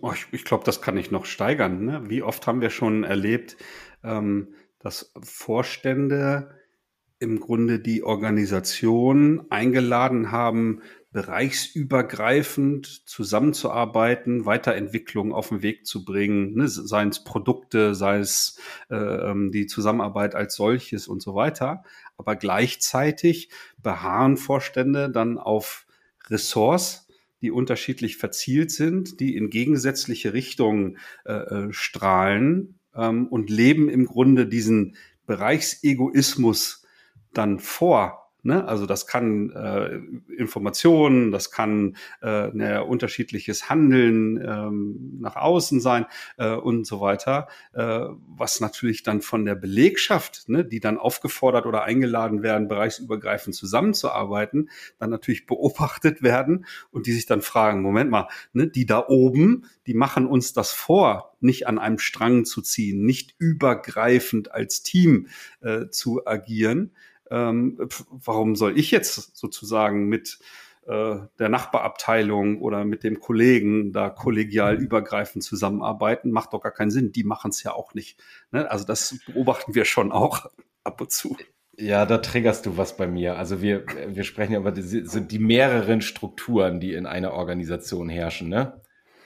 Oh, ich, ich glaube, das kann ich noch steigern. Ne? Wie oft haben wir schon erlebt, ähm, dass Vorstände im Grunde die Organisation eingeladen haben, bereichsübergreifend zusammenzuarbeiten, Weiterentwicklung auf den Weg zu bringen, ne, seien es Produkte, sei es äh, ähm, die Zusammenarbeit als solches und so weiter. Aber gleichzeitig beharren Vorstände dann auf Ressorts, die unterschiedlich verzielt sind, die in gegensätzliche Richtungen äh, äh strahlen ähm, und leben im Grunde diesen Bereichsegoismus dann vor Ne? Also das kann äh, Informationen, das kann äh, ne, unterschiedliches Handeln ähm, nach außen sein äh, und so weiter, äh, was natürlich dann von der Belegschaft, ne, die dann aufgefordert oder eingeladen werden, bereichsübergreifend zusammenzuarbeiten, dann natürlich beobachtet werden und die sich dann fragen, Moment mal, ne, die da oben, die machen uns das vor, nicht an einem Strang zu ziehen, nicht übergreifend als Team äh, zu agieren ähm, warum soll ich jetzt sozusagen mit äh, der Nachbarabteilung oder mit dem Kollegen da kollegial übergreifend zusammenarbeiten? Macht doch gar keinen Sinn. Die machen es ja auch nicht. Ne? Also das beobachten wir schon auch ab und zu. Ja, da triggerst du was bei mir. Also wir, wir sprechen ja über die, so die mehreren Strukturen, die in einer Organisation herrschen. Ne?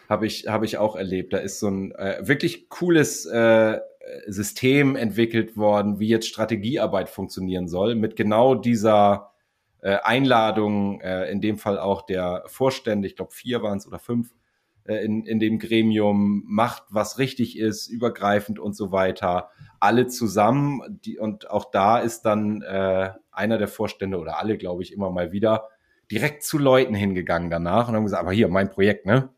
Habe ich, hab ich auch erlebt. Da ist so ein äh, wirklich cooles äh, System entwickelt worden, wie jetzt Strategiearbeit funktionieren soll, mit genau dieser äh, Einladung, äh, in dem Fall auch der Vorstände, ich glaube vier waren es oder fünf, äh, in, in dem Gremium, macht, was richtig ist, übergreifend und so weiter, alle zusammen. Die, und auch da ist dann äh, einer der Vorstände oder alle, glaube ich, immer mal wieder direkt zu Leuten hingegangen danach und haben gesagt, aber hier, mein Projekt, ne?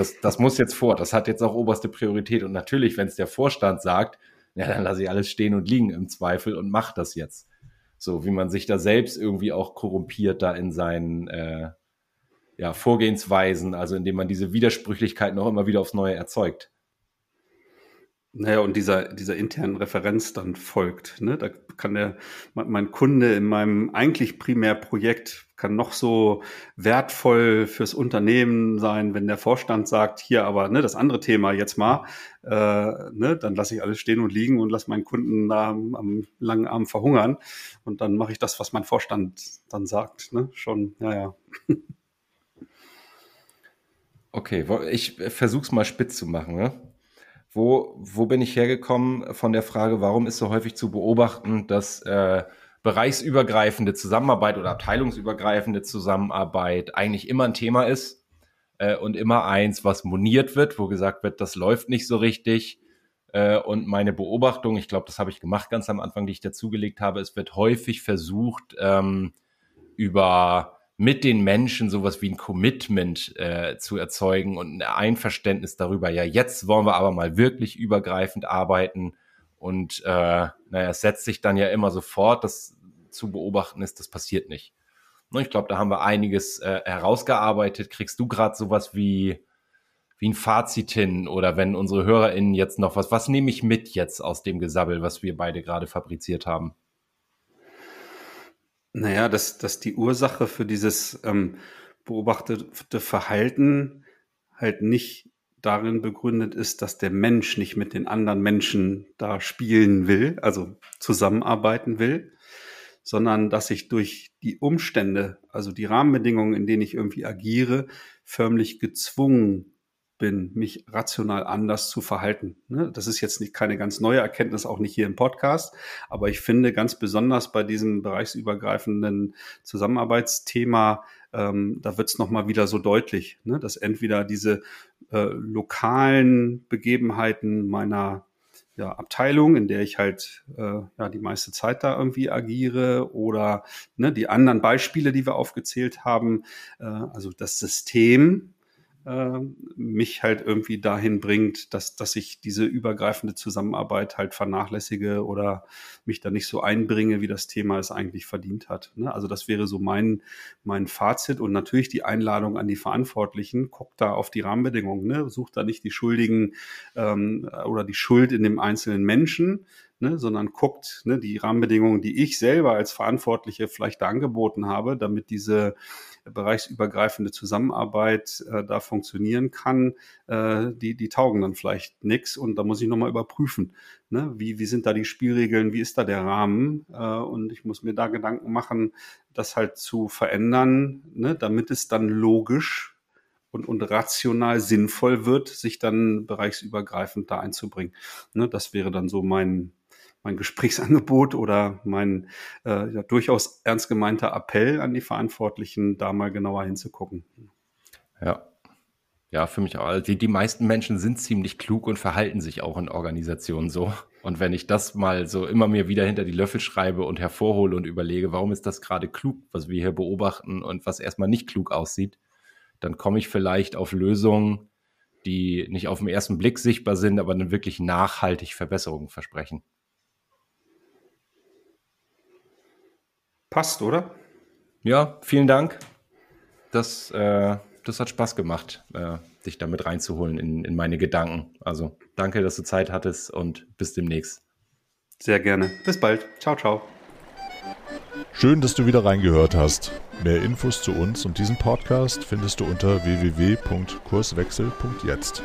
Das, das muss jetzt vor, das hat jetzt auch oberste Priorität. Und natürlich, wenn es der Vorstand sagt, ja, dann lasse ich alles stehen und liegen im Zweifel und mach das jetzt. So wie man sich da selbst irgendwie auch korrumpiert da in seinen äh, ja, Vorgehensweisen, also indem man diese Widersprüchlichkeit noch immer wieder aufs Neue erzeugt. Naja, und dieser, dieser internen Referenz dann folgt. Ne? Da kann der, mein Kunde in meinem eigentlich Primärprojekt kann noch so wertvoll fürs Unternehmen sein, wenn der Vorstand sagt, hier aber ne, das andere Thema jetzt mal, äh, ne, dann lasse ich alles stehen und liegen und lasse meinen Kunden da am, am langen Arm verhungern. Und dann mache ich das, was mein Vorstand dann sagt. Ne? Schon, ja, ja. Okay, ich versuche es mal spitz zu machen. Ne? Wo, wo bin ich hergekommen von der Frage, warum ist so häufig zu beobachten, dass äh, bereichsübergreifende Zusammenarbeit oder abteilungsübergreifende Zusammenarbeit eigentlich immer ein Thema ist äh, und immer eins, was moniert wird, wo gesagt wird, das läuft nicht so richtig. Äh, und meine Beobachtung, ich glaube, das habe ich gemacht ganz am Anfang, die ich dazugelegt habe, es wird häufig versucht, ähm, über mit den Menschen sowas wie ein Commitment äh, zu erzeugen und ein Einverständnis darüber, ja, jetzt wollen wir aber mal wirklich übergreifend arbeiten. Und äh, naja, es setzt sich dann ja immer sofort, das zu beobachten ist, das passiert nicht. Ne, ich glaube, da haben wir einiges äh, herausgearbeitet. Kriegst du gerade sowas wie, wie ein Fazit hin oder wenn unsere HörerInnen jetzt noch was, was nehme ich mit jetzt aus dem Gesabbel, was wir beide gerade fabriziert haben? Naja, dass, dass die Ursache für dieses ähm, beobachtete Verhalten halt nicht darin begründet ist, dass der Mensch nicht mit den anderen Menschen da spielen will, also zusammenarbeiten will, sondern dass ich durch die Umstände, also die Rahmenbedingungen, in denen ich irgendwie agiere, förmlich gezwungen bin, mich rational anders zu verhalten. Ne? Das ist jetzt nicht keine ganz neue Erkenntnis, auch nicht hier im Podcast, aber ich finde ganz besonders bei diesem bereichsübergreifenden Zusammenarbeitsthema, ähm, da wird es nochmal wieder so deutlich, ne? dass entweder diese äh, lokalen Begebenheiten meiner ja, Abteilung, in der ich halt äh, ja die meiste Zeit da irgendwie agiere oder ne, die anderen Beispiele, die wir aufgezählt haben, äh, also das System äh, mich halt irgendwie dahin bringt, dass, dass ich diese übergreifende Zusammenarbeit halt vernachlässige oder mich da nicht so einbringe, wie das Thema es eigentlich verdient hat. Ne? Also das wäre so mein, mein Fazit und natürlich die Einladung an die Verantwortlichen, guckt da auf die Rahmenbedingungen, ne? sucht da nicht die Schuldigen ähm, oder die Schuld in dem einzelnen Menschen, ne, sondern guckt ne, die Rahmenbedingungen, die ich selber als Verantwortliche vielleicht da angeboten habe, damit diese bereichsübergreifende Zusammenarbeit äh, da funktionieren kann, äh, die, die taugen dann vielleicht nichts und da muss ich nochmal überprüfen, ne, wie, wie sind da die Spielregeln, wie ist da der Rahmen? Äh, und ich muss mir da Gedanken machen, das halt zu verändern, ne, damit es dann logisch und, und rational sinnvoll wird, sich dann bereichsübergreifend da einzubringen. Ne, das wäre dann so mein, mein Gesprächsangebot oder mein äh, ja, durchaus ernst gemeinter Appell an die Verantwortlichen, da mal genauer hinzugucken. Ja. Ja, für mich auch. Die, die meisten Menschen sind ziemlich klug und verhalten sich auch in Organisationen so. Und wenn ich das mal so immer mir wieder hinter die Löffel schreibe und hervorhole und überlege, warum ist das gerade klug, was wir hier beobachten und was erstmal nicht klug aussieht, dann komme ich vielleicht auf Lösungen, die nicht auf den ersten Blick sichtbar sind, aber dann wirklich nachhaltig Verbesserungen versprechen. Passt, oder? Ja, vielen Dank. Das, äh, das hat Spaß gemacht, äh, dich damit reinzuholen in, in meine Gedanken. Also danke, dass du Zeit hattest und bis demnächst. Sehr gerne. Bis bald. Ciao, ciao. Schön, dass du wieder reingehört hast. Mehr Infos zu uns und diesem Podcast findest du unter www.kurswechsel.jetzt.